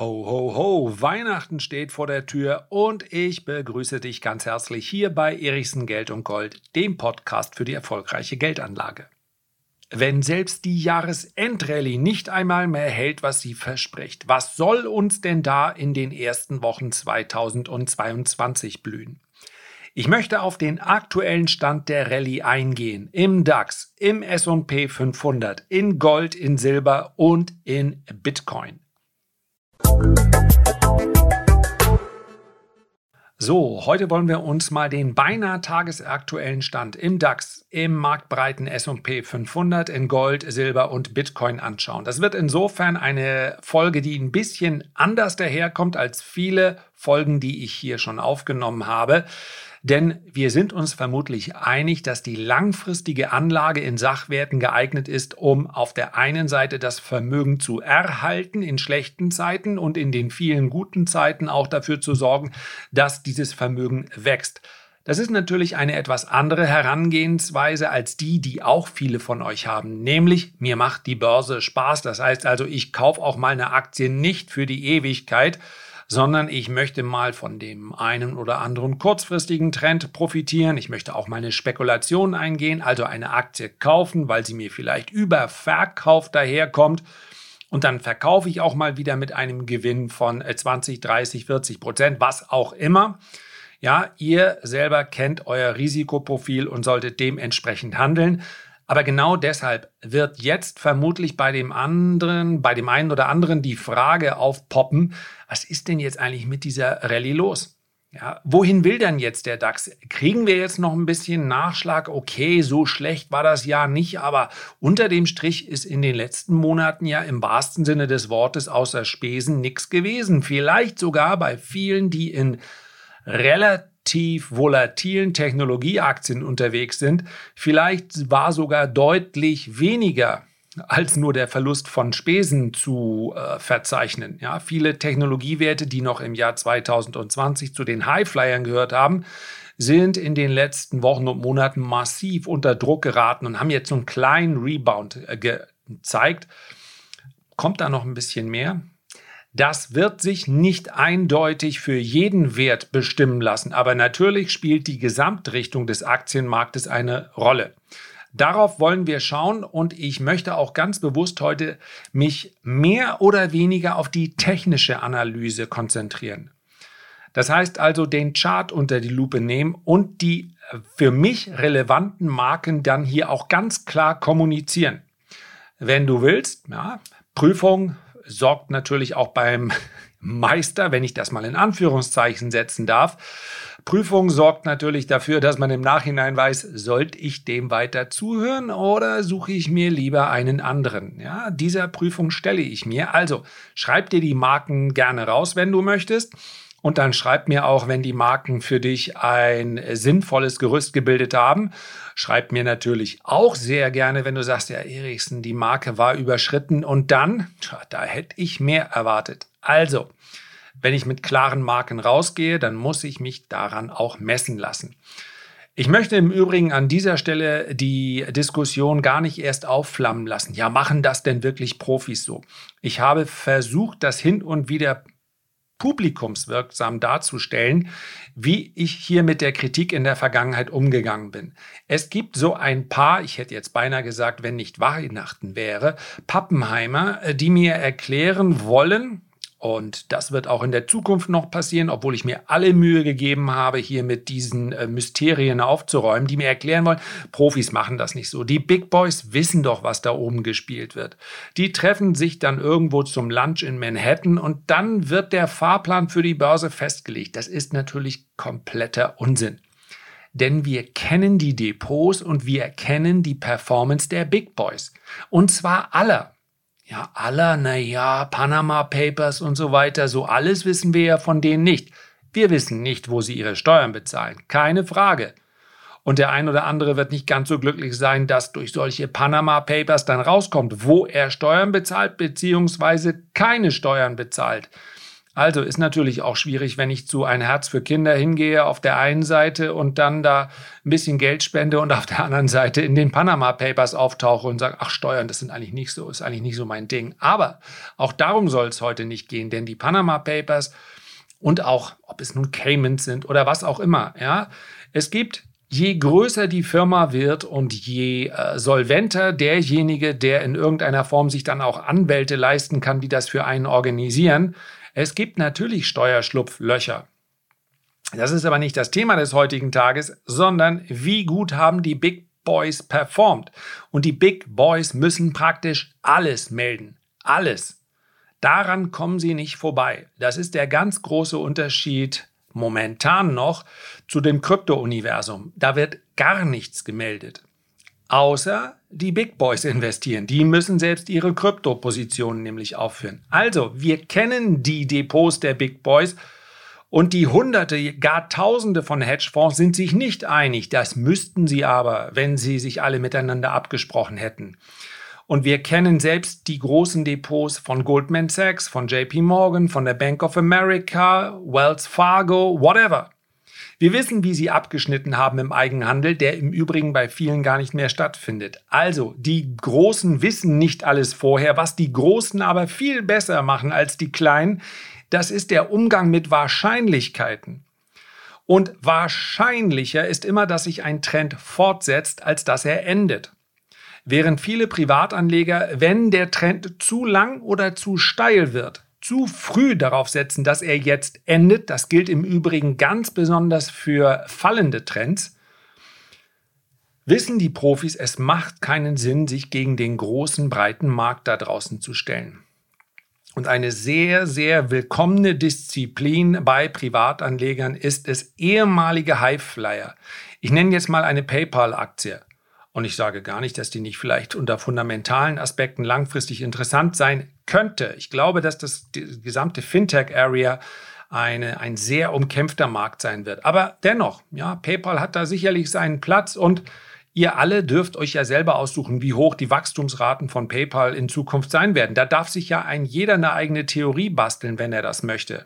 Ho, ho, ho, Weihnachten steht vor der Tür und ich begrüße dich ganz herzlich hier bei Erichsen Geld und Gold, dem Podcast für die erfolgreiche Geldanlage. Wenn selbst die Jahresendrallye nicht einmal mehr hält, was sie verspricht, was soll uns denn da in den ersten Wochen 2022 blühen? Ich möchte auf den aktuellen Stand der Rallye eingehen. Im DAX, im SP 500, in Gold, in Silber und in Bitcoin. So, heute wollen wir uns mal den beinahe tagesaktuellen Stand im DAX, im marktbreiten SP 500 in Gold, Silber und Bitcoin anschauen. Das wird insofern eine Folge, die ein bisschen anders daherkommt als viele Folgen, die ich hier schon aufgenommen habe. Denn wir sind uns vermutlich einig, dass die langfristige Anlage in Sachwerten geeignet ist, um auf der einen Seite das Vermögen zu erhalten in schlechten Zeiten und in den vielen guten Zeiten auch dafür zu sorgen, dass dieses Vermögen wächst. Das ist natürlich eine etwas andere Herangehensweise als die, die auch viele von euch haben. Nämlich, mir macht die Börse Spaß. Das heißt also, ich kaufe auch mal eine Aktie nicht für die Ewigkeit, sondern ich möchte mal von dem einen oder anderen kurzfristigen Trend profitieren. Ich möchte auch meine Spekulation eingehen, also eine Aktie kaufen, weil sie mir vielleicht über Verkauf daherkommt. Und dann verkaufe ich auch mal wieder mit einem Gewinn von 20, 30, 40 Prozent, was auch immer. Ja, ihr selber kennt euer Risikoprofil und solltet dementsprechend handeln. Aber genau deshalb wird jetzt vermutlich bei dem anderen, bei dem einen oder anderen die Frage aufpoppen, was ist denn jetzt eigentlich mit dieser Rallye los? Ja, wohin will denn jetzt der DAX? Kriegen wir jetzt noch ein bisschen Nachschlag? Okay, so schlecht war das Jahr nicht, aber unter dem Strich ist in den letzten Monaten ja im wahrsten Sinne des Wortes außer Spesen nichts gewesen. Vielleicht sogar bei vielen, die in relativ tief volatilen Technologieaktien unterwegs sind. Vielleicht war sogar deutlich weniger als nur der Verlust von Spesen zu äh, verzeichnen. Ja, viele Technologiewerte, die noch im Jahr 2020 zu den Highflyern gehört haben, sind in den letzten Wochen und Monaten massiv unter Druck geraten und haben jetzt so einen kleinen Rebound äh, gezeigt. Kommt da noch ein bisschen mehr? Das wird sich nicht eindeutig für jeden Wert bestimmen lassen, aber natürlich spielt die Gesamtrichtung des Aktienmarktes eine Rolle. Darauf wollen wir schauen und ich möchte auch ganz bewusst heute mich mehr oder weniger auf die technische Analyse konzentrieren. Das heißt also den Chart unter die Lupe nehmen und die für mich relevanten Marken dann hier auch ganz klar kommunizieren. Wenn du willst, ja, Prüfung, sorgt natürlich auch beim Meister, wenn ich das mal in Anführungszeichen setzen darf. Prüfung sorgt natürlich dafür, dass man im Nachhinein weiß, sollte ich dem weiter zuhören oder suche ich mir lieber einen anderen? Ja, dieser Prüfung stelle ich mir. Also schreib dir die Marken gerne raus, wenn du möchtest. Und dann schreib mir auch, wenn die Marken für dich ein sinnvolles Gerüst gebildet haben. Schreib mir natürlich auch sehr gerne, wenn du sagst, ja, Eriksen, die Marke war überschritten und dann, tja, da hätte ich mehr erwartet. Also, wenn ich mit klaren Marken rausgehe, dann muss ich mich daran auch messen lassen. Ich möchte im Übrigen an dieser Stelle die Diskussion gar nicht erst aufflammen lassen. Ja, machen das denn wirklich Profis so? Ich habe versucht, das hin und wieder publikumswirksam darzustellen, wie ich hier mit der Kritik in der Vergangenheit umgegangen bin. Es gibt so ein paar, ich hätte jetzt beinahe gesagt, wenn nicht Weihnachten wäre, Pappenheimer, äh, die mir erklären wollen, und das wird auch in der Zukunft noch passieren, obwohl ich mir alle Mühe gegeben habe, hier mit diesen äh, Mysterien aufzuräumen, die mir erklären wollen, Profis machen das nicht so. Die Big Boys wissen doch, was da oben gespielt wird. Die treffen sich dann irgendwo zum Lunch in Manhattan und dann wird der Fahrplan für die Börse festgelegt. Das ist natürlich kompletter Unsinn. Denn wir kennen die Depots und wir kennen die Performance der Big Boys. Und zwar aller. Ja, aller, naja, Panama Papers und so weiter, so alles wissen wir ja von denen nicht. Wir wissen nicht, wo sie ihre Steuern bezahlen. Keine Frage. Und der ein oder andere wird nicht ganz so glücklich sein, dass durch solche Panama Papers dann rauskommt, wo er Steuern bezahlt bzw. keine Steuern bezahlt. Also ist natürlich auch schwierig, wenn ich zu ein Herz für Kinder hingehe auf der einen Seite und dann da ein bisschen Geld spende und auf der anderen Seite in den Panama Papers auftauche und sage, ach Steuern, das sind eigentlich nicht so, ist eigentlich nicht so mein Ding. Aber auch darum soll es heute nicht gehen, denn die Panama Papers und auch, ob es nun Caymans sind oder was auch immer, ja, es gibt Je größer die Firma wird und je äh, solventer derjenige, der in irgendeiner Form sich dann auch Anwälte leisten kann, die das für einen organisieren, es gibt natürlich Steuerschlupflöcher. Das ist aber nicht das Thema des heutigen Tages, sondern wie gut haben die Big Boys performt. Und die Big Boys müssen praktisch alles melden. Alles. Daran kommen sie nicht vorbei. Das ist der ganz große Unterschied momentan noch zu dem Krypto-Universum. Da wird gar nichts gemeldet. Außer die Big Boys investieren. Die müssen selbst ihre Kryptopositionen nämlich aufführen. Also, wir kennen die Depots der Big Boys und die Hunderte, gar Tausende von Hedgefonds sind sich nicht einig. Das müssten sie aber, wenn sie sich alle miteinander abgesprochen hätten. Und wir kennen selbst die großen Depots von Goldman Sachs, von JP Morgan, von der Bank of America, Wells Fargo, whatever. Wir wissen, wie sie abgeschnitten haben im Eigenhandel, der im Übrigen bei vielen gar nicht mehr stattfindet. Also, die Großen wissen nicht alles vorher, was die Großen aber viel besser machen als die Kleinen, das ist der Umgang mit Wahrscheinlichkeiten. Und wahrscheinlicher ist immer, dass sich ein Trend fortsetzt, als dass er endet. Während viele Privatanleger, wenn der Trend zu lang oder zu steil wird, zu früh darauf setzen, dass er jetzt endet. Das gilt im Übrigen ganz besonders für fallende Trends. Wissen die Profis, es macht keinen Sinn, sich gegen den großen, breiten Markt da draußen zu stellen. Und eine sehr, sehr willkommene Disziplin bei Privatanlegern ist es ehemalige Highflyer. Ich nenne jetzt mal eine PayPal-Aktie. Und ich sage gar nicht, dass die nicht vielleicht unter fundamentalen Aspekten langfristig interessant sein könnte. Ich glaube, dass das gesamte Fintech-Area eine, ein sehr umkämpfter Markt sein wird. Aber dennoch, ja, PayPal hat da sicherlich seinen Platz und ihr alle dürft euch ja selber aussuchen, wie hoch die Wachstumsraten von PayPal in Zukunft sein werden. Da darf sich ja ein jeder eine eigene Theorie basteln, wenn er das möchte.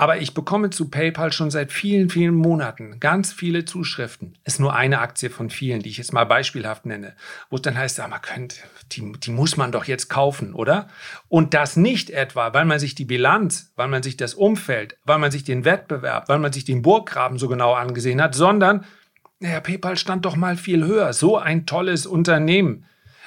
Aber ich bekomme zu PayPal schon seit vielen, vielen Monaten ganz viele Zuschriften. Ist nur eine Aktie von vielen, die ich jetzt mal beispielhaft nenne, wo es dann heißt, ja, man könnte, die, die muss man doch jetzt kaufen, oder? Und das nicht etwa, weil man sich die Bilanz, weil man sich das Umfeld, weil man sich den Wettbewerb, weil man sich den Burggraben so genau angesehen hat, sondern, naja, PayPal stand doch mal viel höher. So ein tolles Unternehmen.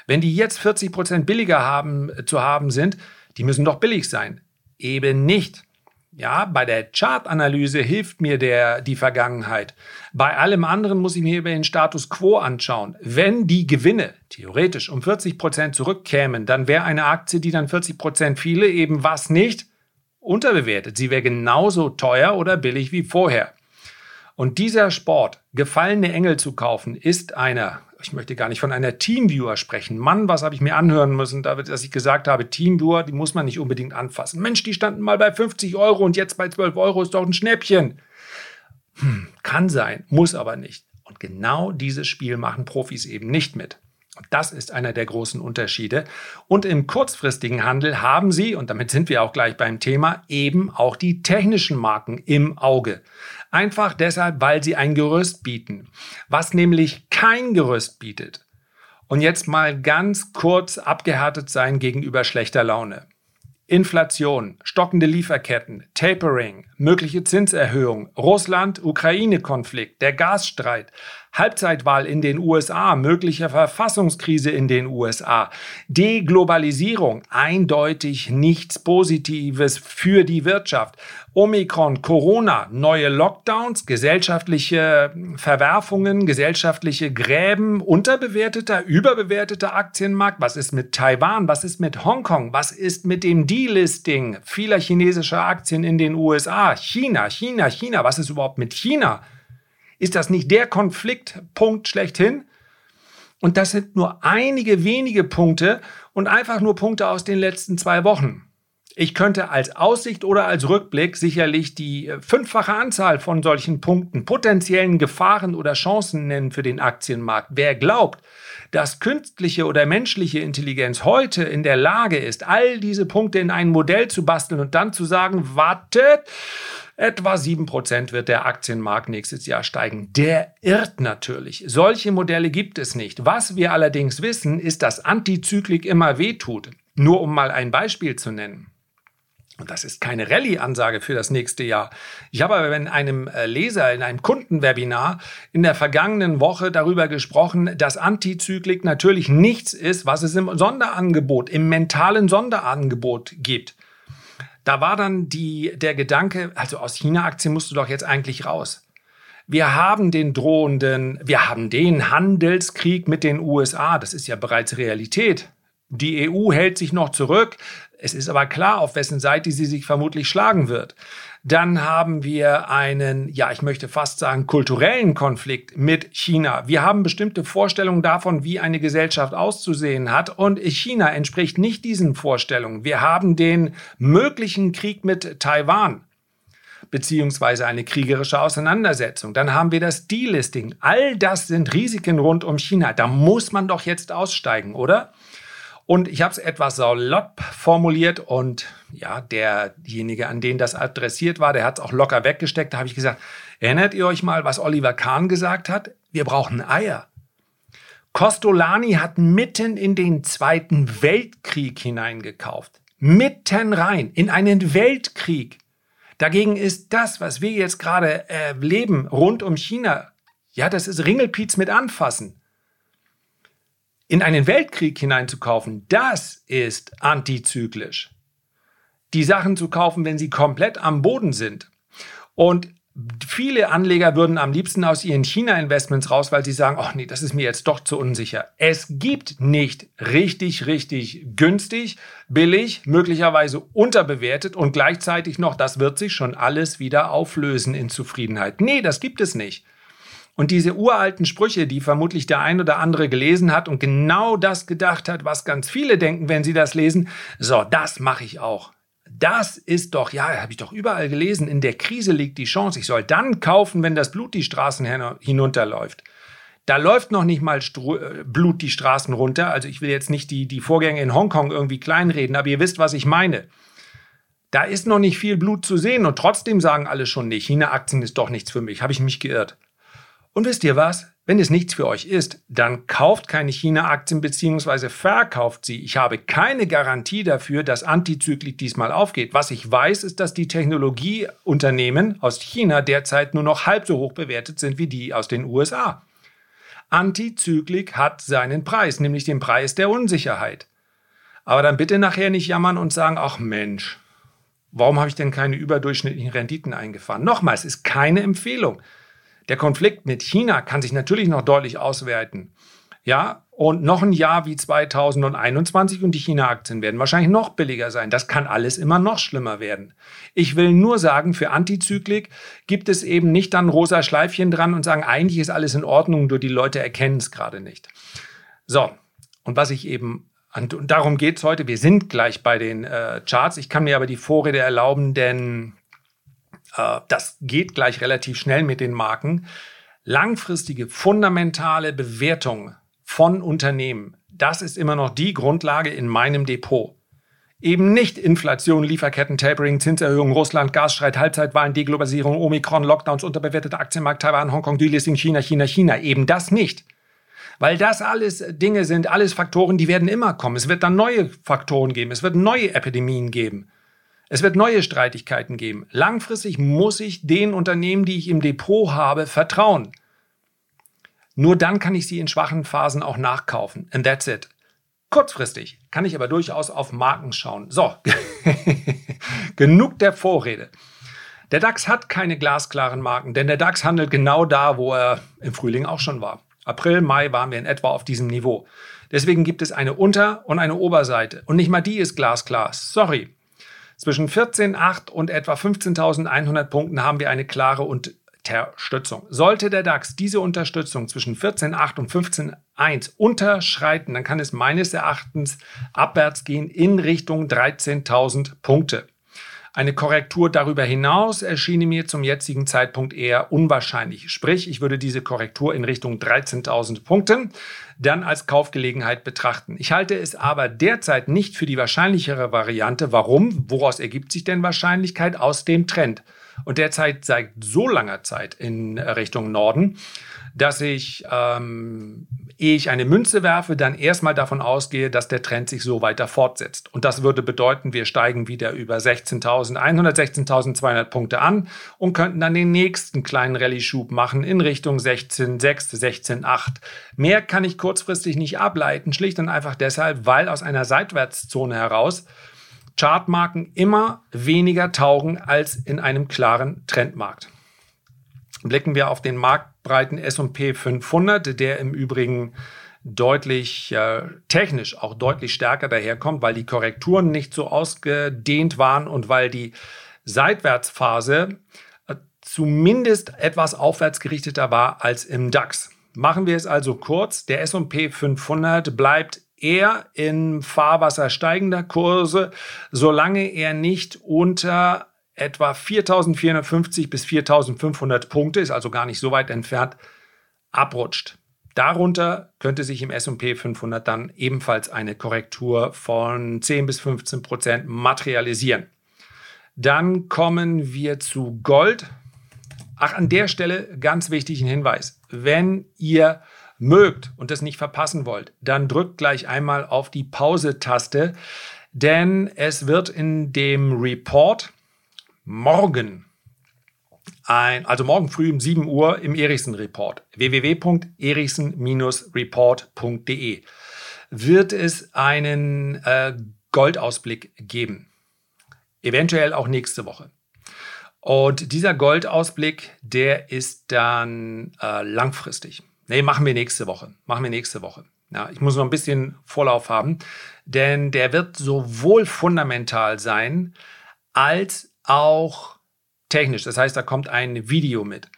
Wenn die jetzt 40 Prozent billiger haben, äh, zu haben sind, die müssen doch billig sein. Eben nicht. Ja, bei der Chartanalyse hilft mir der, die Vergangenheit. Bei allem anderen muss ich mir über den Status quo anschauen. Wenn die Gewinne theoretisch um 40 Prozent zurückkämen, dann wäre eine Aktie, die dann 40 Prozent fiele, eben was nicht unterbewertet. Sie wäre genauso teuer oder billig wie vorher. Und dieser Sport, gefallene Engel zu kaufen, ist einer, ich möchte gar nicht von einer Teamviewer sprechen. Mann, was habe ich mir anhören müssen, dass ich gesagt habe, Teamviewer, die muss man nicht unbedingt anfassen. Mensch, die standen mal bei 50 Euro und jetzt bei 12 Euro ist doch ein Schnäppchen. Hm, kann sein, muss aber nicht. Und genau dieses Spiel machen Profis eben nicht mit. Das ist einer der großen Unterschiede. Und im kurzfristigen Handel haben Sie, und damit sind wir auch gleich beim Thema, eben auch die technischen Marken im Auge. Einfach deshalb, weil sie ein Gerüst bieten, was nämlich kein Gerüst bietet. Und jetzt mal ganz kurz abgehärtet sein gegenüber schlechter Laune. Inflation, stockende Lieferketten, Tapering, mögliche Zinserhöhung, Russland-Ukraine-Konflikt, der Gasstreit, Halbzeitwahl in den USA, mögliche Verfassungskrise in den USA, Deglobalisierung, eindeutig nichts Positives für die Wirtschaft, Omikron, Corona, neue Lockdowns, gesellschaftliche Verwerfungen, gesellschaftliche Gräben, unterbewerteter, überbewerteter Aktienmarkt. Was ist mit Taiwan? Was ist mit Hongkong? Was ist mit dem Delisting vieler chinesischer Aktien in den USA? China, China, China. Was ist überhaupt mit China? Ist das nicht der Konfliktpunkt schlechthin? Und das sind nur einige wenige Punkte und einfach nur Punkte aus den letzten zwei Wochen. Ich könnte als Aussicht oder als Rückblick sicherlich die äh, fünffache Anzahl von solchen Punkten, potenziellen Gefahren oder Chancen nennen für den Aktienmarkt. Wer glaubt, dass künstliche oder menschliche Intelligenz heute in der Lage ist, all diese Punkte in ein Modell zu basteln und dann zu sagen, wartet, Etwa 7% wird der Aktienmarkt nächstes Jahr steigen. Der irrt natürlich. Solche Modelle gibt es nicht. Was wir allerdings wissen, ist, dass Antizyklik immer wehtut. Nur um mal ein Beispiel zu nennen. Und das ist keine Rallye-Ansage für das nächste Jahr. Ich habe aber in einem äh, Leser, in einem Kundenwebinar in der vergangenen Woche darüber gesprochen, dass Antizyklik natürlich nichts ist, was es im Sonderangebot, im mentalen Sonderangebot gibt. Da war dann die, der Gedanke, also aus China-Aktien musst du doch jetzt eigentlich raus. Wir haben den drohenden, wir haben den Handelskrieg mit den USA, das ist ja bereits Realität. Die EU hält sich noch zurück. Es ist aber klar, auf wessen Seite sie sich vermutlich schlagen wird. Dann haben wir einen, ja, ich möchte fast sagen, kulturellen Konflikt mit China. Wir haben bestimmte Vorstellungen davon, wie eine Gesellschaft auszusehen hat. Und China entspricht nicht diesen Vorstellungen. Wir haben den möglichen Krieg mit Taiwan beziehungsweise eine kriegerische Auseinandersetzung. Dann haben wir das Delisting. All das sind Risiken rund um China. Da muss man doch jetzt aussteigen, oder? Und ich habe es etwas salopp formuliert und ja, derjenige, an den das adressiert war, der hat es auch locker weggesteckt. Da habe ich gesagt, erinnert ihr euch mal, was Oliver Kahn gesagt hat? Wir brauchen Eier. Costolani hat mitten in den Zweiten Weltkrieg hineingekauft. Mitten rein, in einen Weltkrieg. Dagegen ist das, was wir jetzt gerade erleben, rund um China, ja, das ist Ringelpiez mit anfassen in einen Weltkrieg hineinzukaufen, das ist antizyklisch. Die Sachen zu kaufen, wenn sie komplett am Boden sind. Und viele Anleger würden am liebsten aus ihren China-Investments raus, weil sie sagen, ach nee, das ist mir jetzt doch zu unsicher. Es gibt nicht richtig, richtig günstig, billig, möglicherweise unterbewertet und gleichzeitig noch, das wird sich schon alles wieder auflösen in Zufriedenheit. Nee, das gibt es nicht. Und diese uralten Sprüche, die vermutlich der ein oder andere gelesen hat und genau das gedacht hat, was ganz viele denken, wenn sie das lesen, so, das mache ich auch. Das ist doch, ja, habe ich doch überall gelesen, in der Krise liegt die Chance. Ich soll dann kaufen, wenn das Blut die Straßen hinunterläuft. Da läuft noch nicht mal äh, Blut die Straßen runter. Also ich will jetzt nicht die, die Vorgänge in Hongkong irgendwie kleinreden, aber ihr wisst, was ich meine. Da ist noch nicht viel Blut zu sehen und trotzdem sagen alle schon, nee, China-Aktien ist doch nichts für mich. Habe ich mich geirrt. Und wisst ihr was? Wenn es nichts für euch ist, dann kauft keine China-Aktien bzw. verkauft sie. Ich habe keine Garantie dafür, dass Antizyklik diesmal aufgeht. Was ich weiß, ist, dass die Technologieunternehmen aus China derzeit nur noch halb so hoch bewertet sind wie die aus den USA. Antizyklik hat seinen Preis, nämlich den Preis der Unsicherheit. Aber dann bitte nachher nicht jammern und sagen, ach Mensch, warum habe ich denn keine überdurchschnittlichen Renditen eingefahren? Nochmal, es ist keine Empfehlung. Der Konflikt mit China kann sich natürlich noch deutlich ausweiten. Ja, und noch ein Jahr wie 2021 und die China-Aktien werden wahrscheinlich noch billiger sein. Das kann alles immer noch schlimmer werden. Ich will nur sagen, für Antizyklik gibt es eben nicht dann rosa Schleifchen dran und sagen, eigentlich ist alles in Ordnung, nur die Leute erkennen es gerade nicht. So, und was ich eben, und darum geht es heute, wir sind gleich bei den äh, Charts. Ich kann mir aber die Vorrede erlauben, denn äh, das geht gleich relativ schnell mit den Marken. Langfristige, fundamentale Bewertung von Unternehmen, das ist immer noch die Grundlage in meinem Depot. Eben nicht Inflation, Lieferketten, Tapering, Zinserhöhung, Russland, Gasstreit, Halbzeitwahlen, Deglobalisierung, Omikron, Lockdowns, unterbewerteter Aktienmarkt, Taiwan, Hongkong, Delisting, China, China, China. Eben das nicht. Weil das alles Dinge sind, alles Faktoren, die werden immer kommen. Es wird dann neue Faktoren geben. Es wird neue Epidemien geben. Es wird neue Streitigkeiten geben. Langfristig muss ich den Unternehmen, die ich im Depot habe, vertrauen. Nur dann kann ich sie in schwachen Phasen auch nachkaufen. And that's it. Kurzfristig kann ich aber durchaus auf Marken schauen. So, genug der Vorrede. Der DAX hat keine glasklaren Marken, denn der DAX handelt genau da, wo er im Frühling auch schon war. April, Mai waren wir in etwa auf diesem Niveau. Deswegen gibt es eine Unter- und eine Oberseite. Und nicht mal die ist glasklar. Sorry. Zwischen 14.8 und etwa 15.100 Punkten haben wir eine klare Unterstützung. Sollte der DAX diese Unterstützung zwischen 14.8 und 15.1 unterschreiten, dann kann es meines Erachtens abwärts gehen in Richtung 13.000 Punkte. Eine Korrektur darüber hinaus erschien mir zum jetzigen Zeitpunkt eher unwahrscheinlich. Sprich, ich würde diese Korrektur in Richtung 13.000 Punkten dann als Kaufgelegenheit betrachten. Ich halte es aber derzeit nicht für die wahrscheinlichere Variante. Warum? Woraus ergibt sich denn Wahrscheinlichkeit? Aus dem Trend. Und derzeit seit so langer Zeit in Richtung Norden, dass ich, ähm, ehe ich eine Münze werfe, dann erstmal davon ausgehe, dass der Trend sich so weiter fortsetzt. Und das würde bedeuten, wir steigen wieder über 16.100, 16.200 Punkte an und könnten dann den nächsten kleinen Rallye-Schub machen in Richtung 16.6, 16.8. Mehr kann ich kurzfristig nicht ableiten, schlicht und einfach deshalb, weil aus einer Seitwärtszone heraus Chartmarken immer weniger taugen als in einem klaren Trendmarkt. Blicken wir auf den marktbreiten S&P 500, der im Übrigen deutlich äh, technisch auch deutlich stärker daherkommt, weil die Korrekturen nicht so ausgedehnt waren und weil die Seitwärtsphase äh, zumindest etwas aufwärts gerichteter war als im DAX. Machen wir es also kurz. Der S&P 500 bleibt eher in Fahrwasser steigender Kurse, solange er nicht unter etwa 4450 bis 4500 Punkte, ist also gar nicht so weit entfernt, abrutscht. Darunter könnte sich im SP 500 dann ebenfalls eine Korrektur von 10 bis 15 Prozent materialisieren. Dann kommen wir zu Gold. Ach, an der Stelle ganz wichtig ein Hinweis. Wenn ihr mögt und das nicht verpassen wollt, dann drückt gleich einmal auf die Pause-Taste, denn es wird in dem Report, morgen, ein, also morgen früh um 7 Uhr im Erichsen Report, www.erichsen-report.de, wird es einen äh, Goldausblick geben. Eventuell auch nächste Woche. Und dieser Goldausblick, der ist dann äh, langfristig. Nee, machen wir nächste Woche. Machen wir nächste Woche. Ja, ich muss noch ein bisschen Vorlauf haben, denn der wird sowohl fundamental sein als auch technisch. Das heißt, da kommt ein Video mit.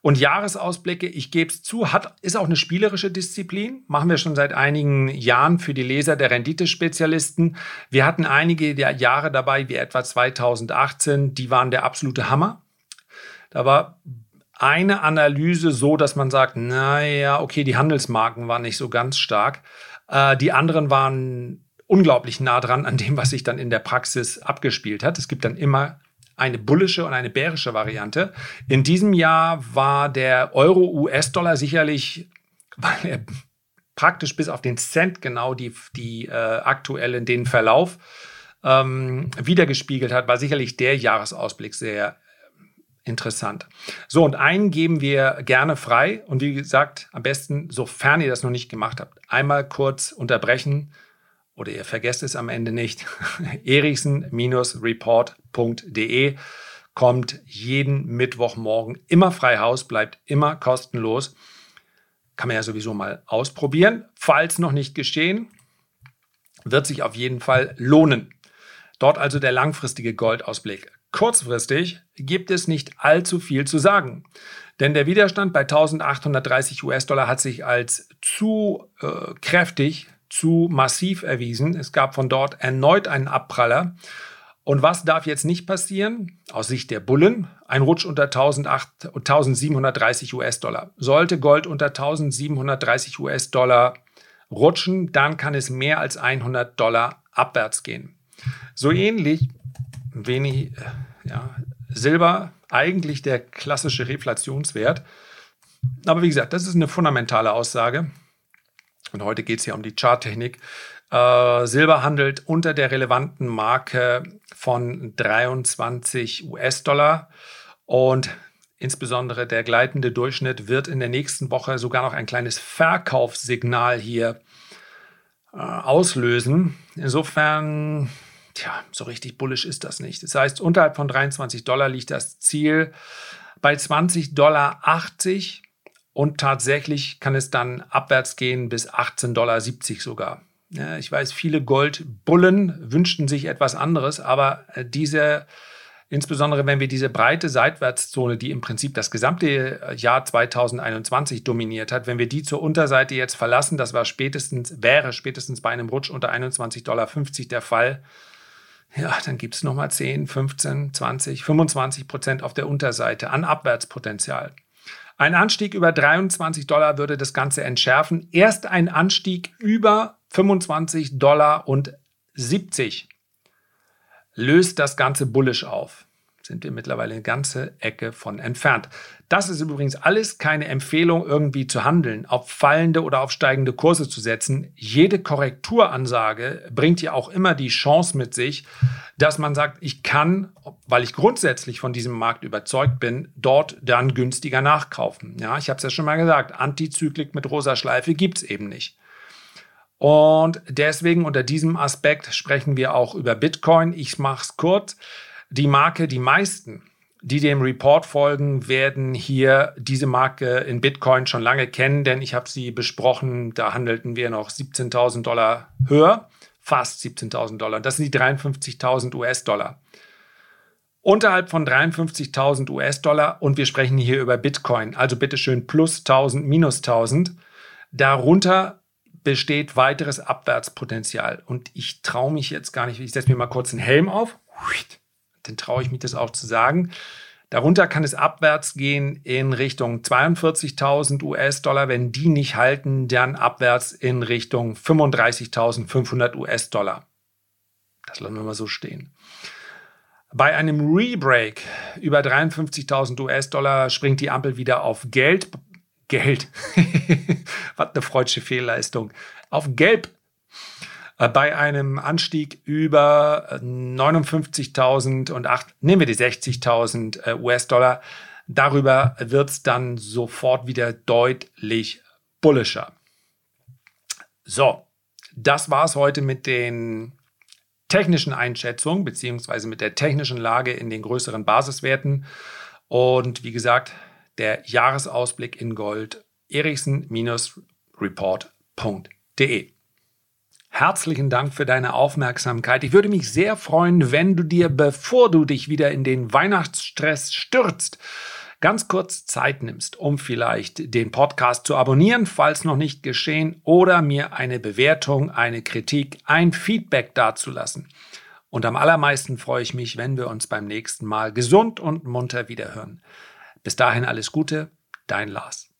Und Jahresausblicke, ich gebe es zu, hat, ist auch eine spielerische Disziplin. Machen wir schon seit einigen Jahren für die Leser der Renditespezialisten. Wir hatten einige Jahre dabei, wie etwa 2018, die waren der absolute Hammer. Da war eine Analyse so, dass man sagt, naja, okay, die Handelsmarken waren nicht so ganz stark. Äh, die anderen waren unglaublich nah dran an dem, was sich dann in der Praxis abgespielt hat. Es gibt dann immer eine bullische und eine bärische Variante. In diesem Jahr war der Euro-US-Dollar sicherlich, weil er praktisch bis auf den Cent genau die, die äh, aktuellen, den Verlauf ähm, wiedergespiegelt hat, war sicherlich der Jahresausblick sehr äh, interessant. So, und einen geben wir gerne frei. Und wie gesagt, am besten, sofern ihr das noch nicht gemacht habt, einmal kurz unterbrechen, oder ihr vergesst es am Ende nicht, erichsen-report.de kommt jeden Mittwochmorgen immer frei Haus, bleibt immer kostenlos. Kann man ja sowieso mal ausprobieren. Falls noch nicht geschehen, wird sich auf jeden Fall lohnen. Dort also der langfristige Goldausblick. Kurzfristig gibt es nicht allzu viel zu sagen. Denn der Widerstand bei 1830 US-Dollar hat sich als zu äh, kräftig zu massiv erwiesen. Es gab von dort erneut einen Abpraller. Und was darf jetzt nicht passieren? Aus Sicht der Bullen ein Rutsch unter 1730 US-Dollar. Sollte Gold unter 1730 US-Dollar rutschen, dann kann es mehr als 100 Dollar abwärts gehen. So ähnlich, wenig, ja, Silber, eigentlich der klassische Reflationswert. Aber wie gesagt, das ist eine fundamentale Aussage. Und heute geht es ja um die Charttechnik. Äh, Silber handelt unter der relevanten Marke von 23 US-Dollar und insbesondere der gleitende Durchschnitt wird in der nächsten Woche sogar noch ein kleines Verkaufssignal hier äh, auslösen. Insofern, tja, so richtig bullisch ist das nicht. Das heißt, unterhalb von 23 Dollar liegt das Ziel bei 20,80 Dollar. Und tatsächlich kann es dann abwärts gehen bis 18,70 Dollar sogar. Ja, ich weiß, viele Goldbullen wünschten sich etwas anderes, aber äh, diese, insbesondere wenn wir diese breite Seitwärtszone, die im Prinzip das gesamte äh, Jahr 2021 dominiert hat, wenn wir die zur Unterseite jetzt verlassen, das war spätestens, wäre spätestens bei einem Rutsch unter 21,50 Dollar der Fall, ja, dann gibt es nochmal 10, 15, 20, 25 Prozent auf der Unterseite an Abwärtspotenzial. Ein Anstieg über 23 Dollar würde das Ganze entschärfen. Erst ein Anstieg über 25 Dollar und 70 löst das Ganze bullisch auf sind wir mittlerweile eine ganze Ecke von entfernt. Das ist übrigens alles keine Empfehlung, irgendwie zu handeln, auf fallende oder auf steigende Kurse zu setzen. Jede Korrekturansage bringt ja auch immer die Chance mit sich, dass man sagt, ich kann, weil ich grundsätzlich von diesem Markt überzeugt bin, dort dann günstiger nachkaufen. Ja, ich habe es ja schon mal gesagt, Antizyklik mit rosa Schleife gibt es eben nicht. Und deswegen unter diesem Aspekt sprechen wir auch über Bitcoin. Ich mache es kurz die Marke, die meisten, die dem Report folgen, werden hier diese Marke in Bitcoin schon lange kennen, denn ich habe sie besprochen. Da handelten wir noch 17.000 Dollar höher, fast 17.000 Dollar. Das sind die 53.000 US-Dollar. Unterhalb von 53.000 US-Dollar und wir sprechen hier über Bitcoin, also bitteschön plus 1000, minus 1000. Darunter besteht weiteres Abwärtspotenzial und ich traue mich jetzt gar nicht, ich setze mir mal kurz einen Helm auf dann traue ich mich das auch zu sagen. Darunter kann es abwärts gehen in Richtung 42.000 US-Dollar. Wenn die nicht halten, dann abwärts in Richtung 35.500 US-Dollar. Das lassen wir mal so stehen. Bei einem Rebreak über 53.000 US-Dollar springt die Ampel wieder auf Geld. Geld. Was eine freudsche Fehlleistung. Auf Gelb bei einem Anstieg über 59.000 äh, und 8, nehmen wir die 60.000 äh, US-Dollar, darüber wird es dann sofort wieder deutlich bullischer. So, das war es heute mit den technischen Einschätzungen beziehungsweise mit der technischen Lage in den größeren Basiswerten. Und wie gesagt, der Jahresausblick in Gold erichsen-report.de. Herzlichen Dank für deine Aufmerksamkeit. Ich würde mich sehr freuen, wenn du dir, bevor du dich wieder in den Weihnachtsstress stürzt, ganz kurz Zeit nimmst, um vielleicht den Podcast zu abonnieren, falls noch nicht geschehen, oder mir eine Bewertung, eine Kritik, ein Feedback dazulassen. Und am allermeisten freue ich mich, wenn wir uns beim nächsten Mal gesund und munter wiederhören. Bis dahin alles Gute, dein Lars.